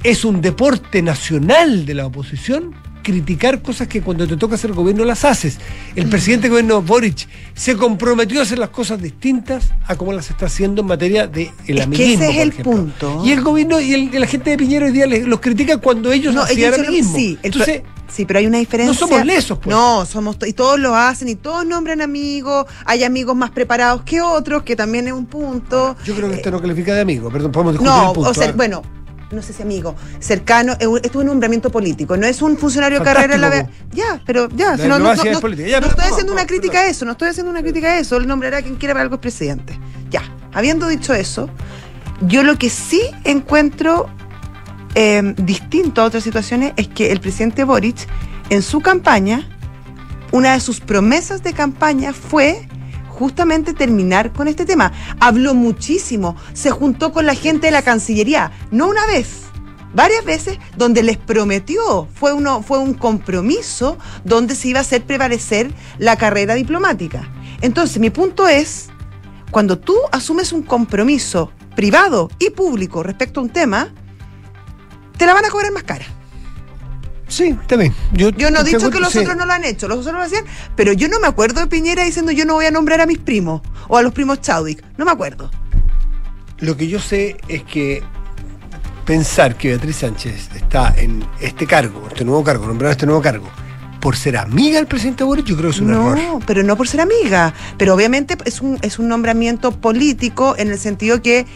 Es un deporte nacional de la oposición criticar cosas que cuando te toca hacer gobierno las haces. El presidente del gobierno Boric se comprometió a hacer las cosas distintas a como las está haciendo en materia de el Es que ese es el ejemplo. punto. Y el gobierno y el- la gente de Piñera hoy día les- los critica cuando ellos No, hacían ellos amiguismo. sí, el Entonces, sí, pero hay una diferencia. no somos lesos, pues. No, somos y todos lo hacen y todos nombran amigos. Hay amigos más preparados que otros, que también es un punto. yo creo que esto no califica de amigo, perdón, podemos discutir No, el punto. o sea, bueno, no sé si amigo, cercano, esto es un nombramiento político, no es un funcionario de carrera. La po. ve- ya, pero ya, no, estoy haciendo una crítica a eso, no estoy haciendo una crítica a eso, él nombrará a quien quiera para algo es presidente. Ya, habiendo dicho eso, yo lo que sí encuentro eh, distinto a otras situaciones es que el presidente Boric, en su campaña, una de sus promesas de campaña fue justamente terminar con este tema. Habló muchísimo, se juntó con la gente de la Cancillería, no una vez, varias veces, donde les prometió, fue, uno, fue un compromiso donde se iba a hacer prevalecer la carrera diplomática. Entonces, mi punto es, cuando tú asumes un compromiso privado y público respecto a un tema, te la van a cobrar más cara. Sí, bien. Yo, Yo no he dicho que los sí. otros no lo han hecho, los otros lo hacían, pero yo no me acuerdo de Piñera diciendo yo no voy a nombrar a mis primos o a los primos Chadwick. No me acuerdo. Lo que yo sé es que pensar que Beatriz Sánchez está en este cargo, este nuevo cargo, nombrado este nuevo cargo, por ser amiga del presidente Boric, yo creo que es un no, error. pero no por ser amiga. Pero obviamente es un, es un nombramiento político en el sentido que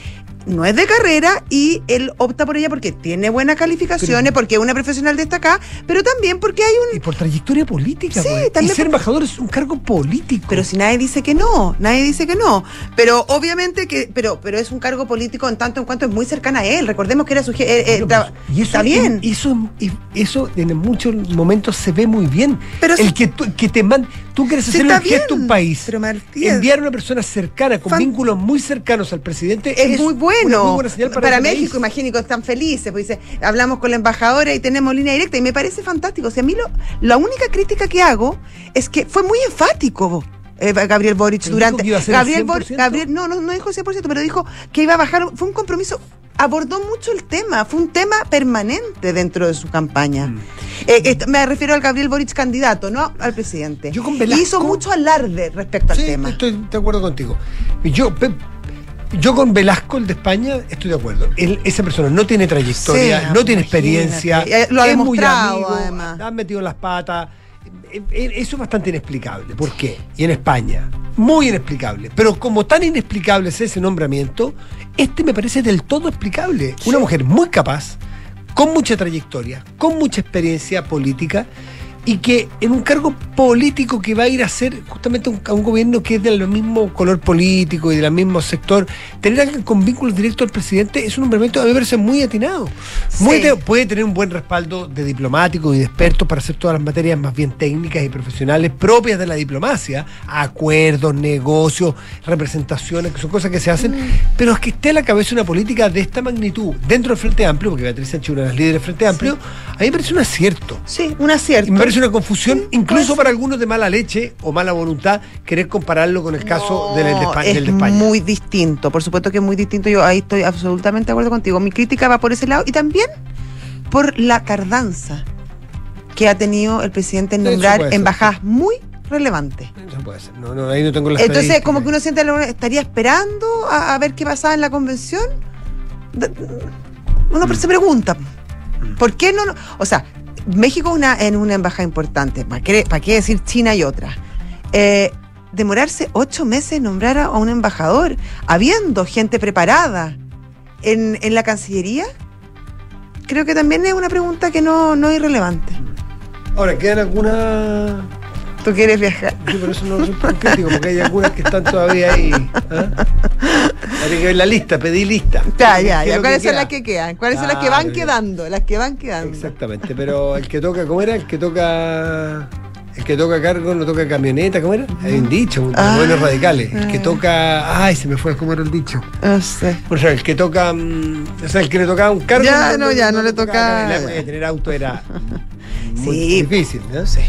no es de carrera y él opta por ella porque tiene buenas calificaciones, porque es una profesional destacada, pero también porque hay un... Y por trayectoria política, Sí, pues. Y también ser por- embajador es un cargo político. Pero si nadie dice que no, nadie dice que no. Pero obviamente que, pero, pero es un cargo político en tanto en cuanto es muy cercana a él. Recordemos que era su eh, eh, tra- pues, y eso, está bien. y Eso, y eso en muchos momentos se ve muy bien. Pero el si- que, que te man, tú quieres está un gesto a un país, pero enviar a una persona cercana, con Fan- vínculos muy cercanos al presidente, es, muy una bueno muy buena señal para, para, México, país. imagínate, están felices, pues dice, hablamos con la embajadora y tenemos línea directa y me parece fantástico. O sea, a mí lo- la única crítica que hago es que fue muy enfático. eh, Gabriel Boric durante Gabriel Boric 100%. Gabriel no no no dijo 100% pero dijo que iba a bajar fue un compromiso abordó mucho el tema fue un tema permanente dentro de su campaña Mm. Eh, esto- me refiero al Gabriel Boric candidato no al presidente Yo con Y hizo mucho alarde respecto al Sí, tema estoy de acuerdo contigo. Yo, yo con Velasco, el de España, estoy de acuerdo. Él- esa persona no tiene trayectoria, Sí, no tiene experiencia, Eh, lo ha es muy demostrado, amigo, además. han metido las patas. Eh, eh, Eso es bastante inexplicable. ¿Por qué? Y en España, muy inexplicable. Pero como tan inexplicable es ese nombramiento, este me parece del todo explicable. Una mujer muy capaz, con mucha trayectoria, con mucha experiencia política y que en un cargo político que va a ir a ser justamente un, a un gobierno que es del mismo color político y del mismo sector, tener alguien con vínculos directos al presidente es un nombramiento a mí me parece muy atinado. Muy atinado. Puede tener un buen respaldo de diplomáticos y de expertos para hacer todas las materias más bien técnicas y profesionales propias de la diplomacia, acuerdos, negocios, representaciones, que son cosas que se hacen, Mm. pero es que esté a la cabeza una política de esta magnitud dentro del Frente Amplio, porque Beatriz Sánchez es una de las líderes del Frente Amplio, a mí me parece un acierto. sí un acierto Y me parece una confusión, Sí, incluso pues. para algunos de mala leche o mala voluntad, querer compararlo con el caso del, del de Espa- es del de España. muy distinto, por supuesto que es muy distinto. Yo ahí estoy absolutamente de acuerdo contigo. Mi crítica va por ese lado y también por la tardanza que ha tenido el presidente en nombrar embajadas muy relevantes. Eso puede ser. No, no, ahí no tengo la Entonces, como que uno siente, estaría esperando a, a ver qué pasaba en la convención. Uno se pregunta, ¿por qué no? no- O sea, México una, en una embajada importante, ¿para qué, decir China y otra? Eh, demorarse ocho meses en nombrar a un embajador, habiendo gente preparada en, en la Cancillería, creo que también es una pregunta que no, no es irrelevante. Ahora, ¿quedan algunas...? ¿Tú quieres viajar? Yo por eso no soy tan crítico, porque hay algunas que están todavía ahí. ¿ah? Habría que ver la lista, pedí lista. Ya, ¿Qué ya, es ya. ¿Cuáles son queda? las que quedan? ¿Cuáles son las que van quedando? Las que van quedando. Exactamente, pero el que toca, ¿cómo era? El que toca... El que toca cargo no toca camioneta, ¿cómo era? Hay un dicho, un Ah. buenos radicales. El que toca... Ay, se me fue, ¿cómo era el dicho? No sé. O sea, el que toca. mm, O sea, el que le tocaba un cargo. Ya, no, ya, no le tocaba. de tener auto era muy Sí. difícil, ¿no? Sí.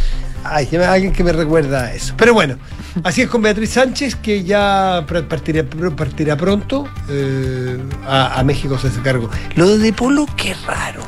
Ay, alguien que me recuerda eso. Pero bueno, así es con Beatriz Sánchez, que ya partirá, partirá pronto eh, a, a México se hace cargo. Lo De Polo, qué raro.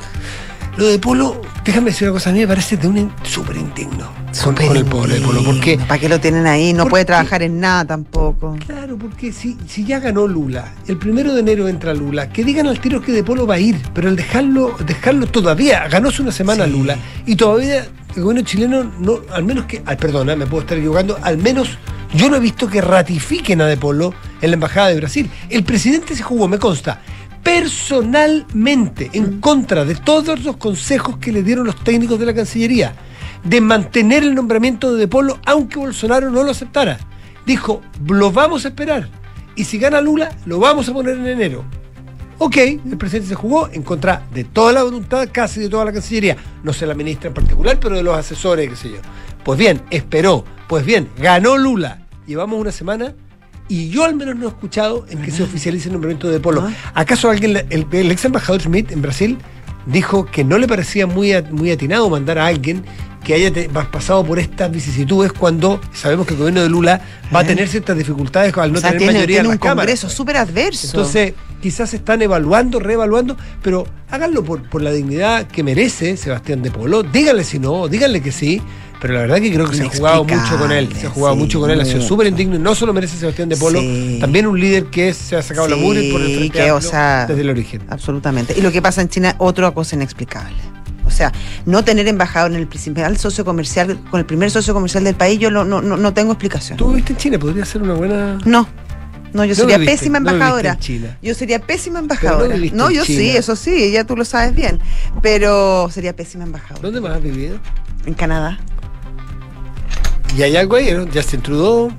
Lo de Polo, déjame decir una cosa, a mí me parece de un súper indigno con, con el pobre de Polo. Porque ¿Para qué lo tienen ahí? No ¿Por puede trabajar en nada tampoco. Claro, porque si, si ya ganó Lula, el primero de enero entra Lula, que digan al tiro que De Polo va a ir, pero el dejarlo, dejarlo todavía, ganó hace una semana Sí. Lula, y todavía el gobierno chileno, no, al menos que, ay, perdona, me puedo estar equivocando, al menos yo no he visto que ratifiquen a De Polo en la Embajada de Brasil. El presidente se jugó, me consta, personalmente en contra de todos los consejos que le dieron los técnicos de la Cancillería de mantener el nombramiento de De Polo aunque Bolsonaro no lo aceptara. Dijo, lo vamos a esperar. Y si gana Lula, lo vamos a poner en enero. Ok, el presidente se jugó en contra de toda la voluntad, casi de toda la Cancillería. No sé la ministra en particular, pero de los asesores, qué sé yo. Pues bien, esperó. Pues bien, ganó Lula. Llevamos una semana y yo al menos no he escuchado en que se oficialice el nombramiento de Polo. ¿Acaso alguien, el, el ex embajador Schmidt en Brasil dijo que no le parecía muy, muy atinado mandar a alguien que haya te- pasado por estas vicisitudes cuando sabemos que el gobierno de Lula va a tener ciertas dificultades al no o sea, tener tiene, mayoría tiene en un las cámaras? congreso súper adverso. Entonces, quizás están evaluando, reevaluando, pero háganlo por, por la dignidad que merece Sebastián de Polo. Díganle si no, díganle que sí. Pero la verdad que creo que se ha jugado mucho con él. Se ha jugado sí, mucho con él. Ha sido súper indigno. y No solo merece Sebastián de Polo, Sí. también un líder que se ha sacado la Sí, mugre por el frente que, o sea, desde el origen. Absolutamente. Y lo que pasa en China, otra cosa inexplicable. O sea, no tener embajador en el principal socio comercial, con el primer socio comercial del país, yo no, no, no, no tengo explicación. ¿Tú viste en China? Podría ser una buena. No, No, yo No sería pésima no embajadora. Yo sería pésima no embajadora. No, en yo sí, eso sí, ya tú lo sabes bien. Pero sería pésima embajadora. ¿Dónde más has vivido? En Canadá. Y hay algo ahí, ¿no? Justin Trudeau,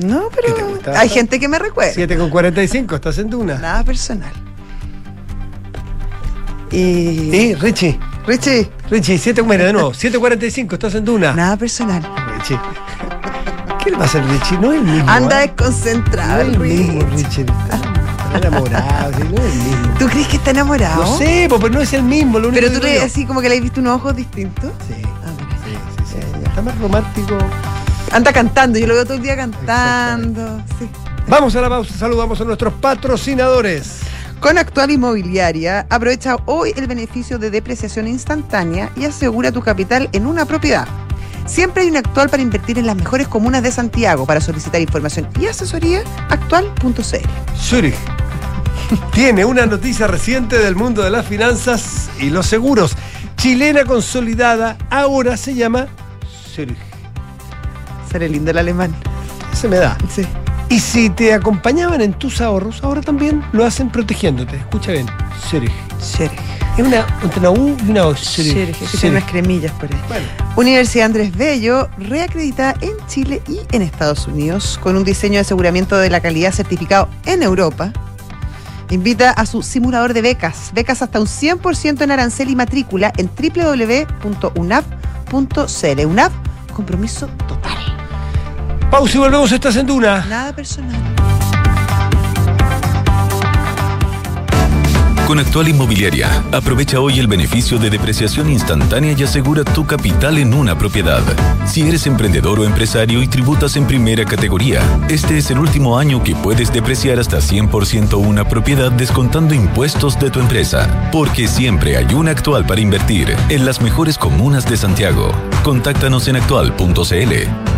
No, ¿Qué te pero gusta? hay gente que me recuerda. 7 con 45, estás en Duna. Nada personal. Y. Sí, Richie. Richie, Richie, 7, mira, de nuevo, 7.45, estás en Duna. nada personal. Richie. ¿Qué le pasa al Richie? No es el mismo. Anda ¿ah? desconcentrado, No es el mismo, Richie. Está enamorado, sí, no es el mismo. ¿Tú crees que está enamorado? No sé, pero no es el mismo. Lo único Pero tú le así como que le has visto unos ojos distintos. Sí, Ah, sí, sí. Está más romántico. Anda cantando, yo lo veo todo el día cantando. Sí. Vamos a la pausa, saludamos a nuestros patrocinadores. Con Actual Inmobiliaria, aprovecha hoy el beneficio de depreciación instantánea y asegura tu capital en una propiedad. Siempre hay un actual para invertir en las mejores comunas de Santiago. Para solicitar información y asesoría, actual.cl. Zurich tiene una noticia reciente del mundo de las finanzas y los seguros. Chilena consolidada ahora se llama Zurich. Seré lindo el alemán. Se me da. Sí. Y si te acompañaban en tus ahorros, ahora también lo hacen protegiéndote. Escucha bien. Zurich. Zurich. Es una, entre una U y una O. Zurich. Zurich, unas cremillas por ahí. Bueno, Universidad Andrés Bello, reacreditada en Chile y en Estados Unidos, con un diseño de aseguramiento de la calidad certificado en Europa. Invita a su simulador de becas. Becas hasta un 100% en arancel y matrícula en www.unap.cl. UNAP, compromiso total. Pausa y volvemos. Estás en Duna. Nada personal. Con Actual Inmobiliaria, aprovecha hoy el beneficio de depreciación instantánea y asegura tu capital en una propiedad. Si eres emprendedor o empresario y tributas en primera categoría, este es el último año que puedes depreciar hasta 100% una propiedad descontando impuestos de tu empresa. Porque siempre hay una actual para invertir en las mejores comunas de Santiago. Contáctanos en actual.cl.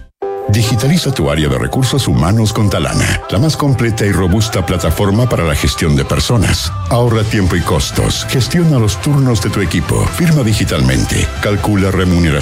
Digitaliza tu área de recursos humanos con Talana, la más completa y robusta plataforma para la gestión de personas. Ahorra tiempo y costos, gestiona los turnos de tu equipo, firma digitalmente, calcula remuneración